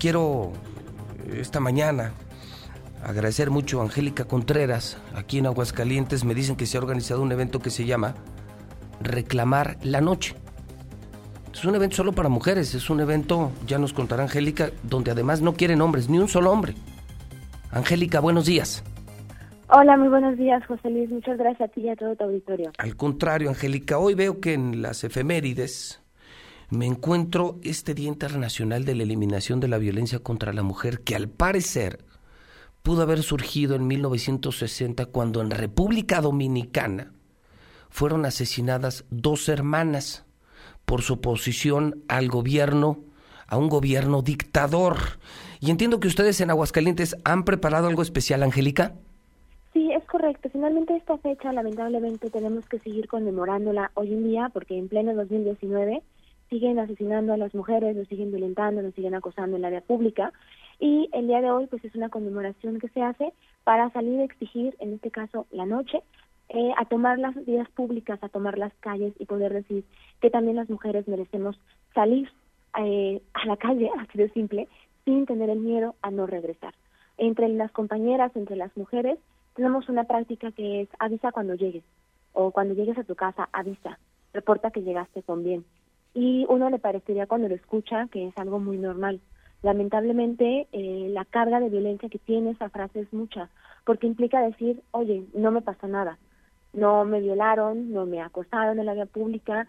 quiero esta mañana agradecer mucho a Angélica Contreras, aquí en Aguascalientes. Me dicen que se ha organizado un evento que se llama Reclamar la Noche. Es un evento solo para mujeres, es un evento, ya nos contará Angélica, donde además no quieren hombres, ni un solo hombre. Angélica, buenos días. Hola, muy buenos días, José Luis. Muchas gracias a ti y a todo tu auditorio. Al contrario, Angélica, hoy veo que en las efemérides me encuentro este Día Internacional de la Eliminación de la Violencia contra la Mujer, que al parecer pudo haber surgido en 1960 cuando en República Dominicana fueron asesinadas dos hermanas por su oposición al gobierno, a un gobierno dictador. Y entiendo que ustedes en Aguascalientes han preparado algo especial, Angélica. Sí, es correcto. Finalmente esta fecha lamentablemente tenemos que seguir conmemorándola hoy en día porque en pleno 2019 siguen asesinando a las mujeres, nos siguen violentando, nos siguen acosando en la vía pública y el día de hoy pues es una conmemoración que se hace para salir a exigir, en este caso la noche, eh, a tomar las vías públicas, a tomar las calles y poder decir que también las mujeres merecemos salir eh, a la calle, así de simple, sin tener el miedo a no regresar. Entre las compañeras, entre las mujeres, tenemos una práctica que es avisa cuando llegues o cuando llegues a tu casa, avisa, reporta que llegaste con bien. Y uno le parecería cuando lo escucha que es algo muy normal, lamentablemente eh, la carga de violencia que tiene esa frase es mucha, porque implica decir, oye, no me pasa nada, no me violaron, no me acosaron en la vía pública,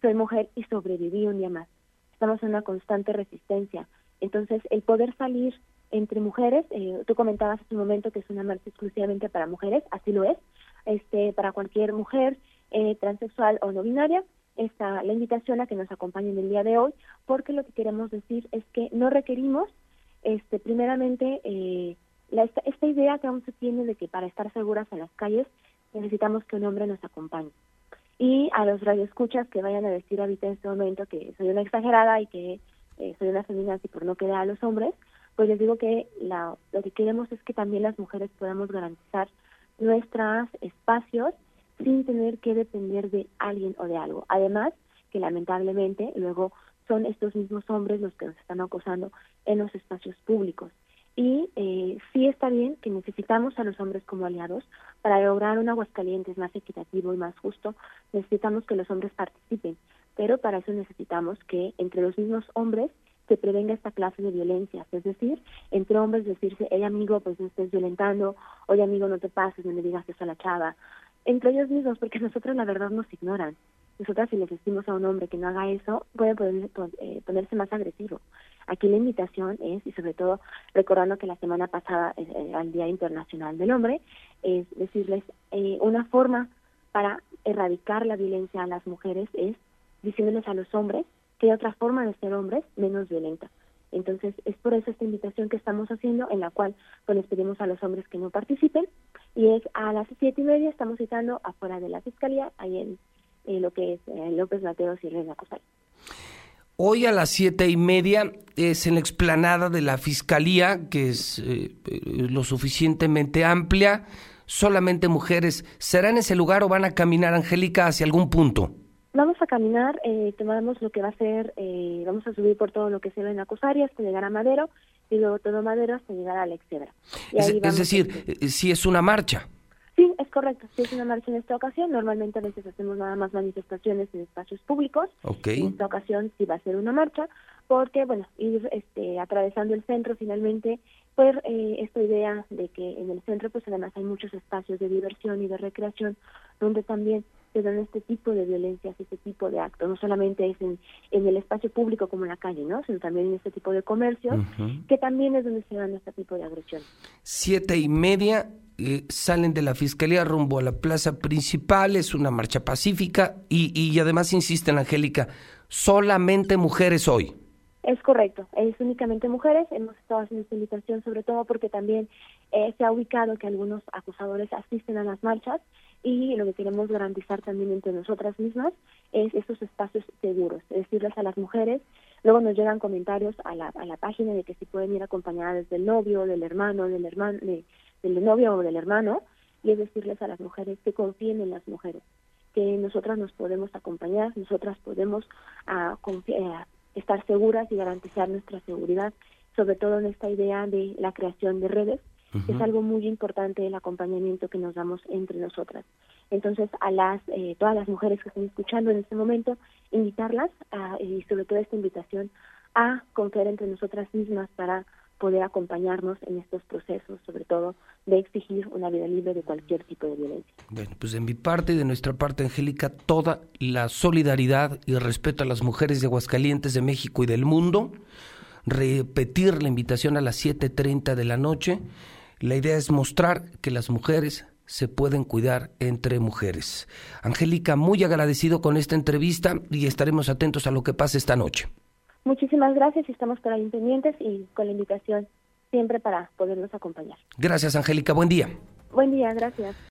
soy mujer y sobreviví un día más. Estamos en una constante resistencia. Entonces, el poder salir entre mujeres, eh, tú comentabas hace un momento que es una marcha exclusivamente para mujeres, así lo es, este, para cualquier mujer eh, transexual o no binaria, esta, la invitación a que nos acompañen el día de hoy, porque lo que queremos decir es que no requerimos, este, primeramente, eh, la, esta, esta, idea que aún se tiene de que para estar seguras en las calles necesitamos que un hombre nos acompañe. Y a los radioescuchas que vayan a decir ahorita en este momento que soy una exagerada y que eh, soy una feminazi por no quedar a los hombres, pues les digo que la, lo que queremos es que también las mujeres podamos garantizar nuestros espacios sin tener que depender de alguien o de algo. Además, que lamentablemente luego son estos mismos hombres los que nos están acosando en los espacios públicos. Y eh, sí está bien que necesitamos a los hombres como aliados para lograr un Aguascalientes más equitativo y más justo. Necesitamos que los hombres participen, pero para eso necesitamos que entre los mismos hombres se prevenga esta clase de violencia, es decir, entre hombres decirse, hey amigo, pues no estés violentando, oye amigo, no te pases, no le digas eso a la chava, entre ellos mismos, porque nosotros la verdad nos ignoran. Nosotras si les decimos a un hombre que no haga eso, puede eh, ponerse más agresivo. Aquí la invitación es, y sobre todo recordando que la semana pasada era el Día Internacional del Hombre, es decirles eh, una forma para erradicar la violencia a las mujeres es diciéndoles a los hombres que hay otra forma de ser hombres menos violenta. Entonces, es por eso esta invitación que estamos haciendo, en la cual pues, les pedimos a los hombres que no participen, y es a las siete y media estamos citando afuera de la Fiscalía, ahí en, lo que es eh, López Mateos y Reina. Hoy a las siete y media es en la explanada de la Fiscalía, que es eh, lo suficientemente amplia, solamente mujeres. ¿Será en ese lugar o van a caminar, Angélica, hacia algún punto? Vamos a caminar, eh, tomamos lo que va a ser, eh, vamos a subir por todo lo que se ve en Acosaria hasta llegar a Madero y luego todo Madero hasta llegar a la es, decir, eh, si es una marcha. Sí, es correcto, si es una marcha en esta ocasión. Normalmente a veces hacemos nada más manifestaciones en espacios públicos. Okay. En esta ocasión sí va a ser una marcha porque, bueno, ir este, atravesando el centro finalmente, pues eh, esta idea de que en el centro pues además hay muchos espacios de diversión y de recreación donde también se dan este tipo de violencias, este tipo de actos. No solamente es en, el espacio público como en la calle, ¿no? Sino también en este tipo de comercios, que también es donde se dan este tipo de agresiones. Siete y media eh, salen de la fiscalía rumbo a la plaza principal, es una marcha pacífica y, y además insisten, Angélica, solamente mujeres hoy. Es correcto, es únicamente mujeres. Hemos estado haciendo esta invitación sobre todo porque también eh, se ha ubicado que algunos acusadores asisten a las marchas y lo que queremos garantizar también entre nosotras mismas es estos espacios seguros, decirles a las mujeres, luego nos llegan comentarios a la, a la página de que si pueden ir acompañadas del novio, del hermano, del hermano, del novio o del hermano, y es decirles a las mujeres que confíen en las mujeres, que nosotras nos podemos acompañar, nosotras podemos ah, confiar, estar seguras y garantizar nuestra seguridad sobre todo en esta idea de la creación de redes, es algo muy importante el acompañamiento que nos damos entre nosotras. Entonces, a las eh, todas las mujeres que están escuchando en este momento, invitarlas a, y sobre todo esta invitación a confiar entre nosotras mismas para poder acompañarnos en estos procesos, sobre todo de exigir una vida libre de cualquier tipo de violencia. Bueno, pues de mi parte y de nuestra parte, Angélica, toda la solidaridad y respeto a las mujeres de Aguascalientes, de México y del mundo. Repetir la invitación a las 7.30 de la noche. La idea es mostrar que las mujeres se pueden cuidar entre mujeres. Angélica, muy agradecido con esta entrevista y estaremos atentos a lo que pase esta noche. Muchísimas gracias y estamos por ahí pendientes y con la invitación siempre para podernos acompañar. Gracias, Angélica. Buen día. Buen día, gracias.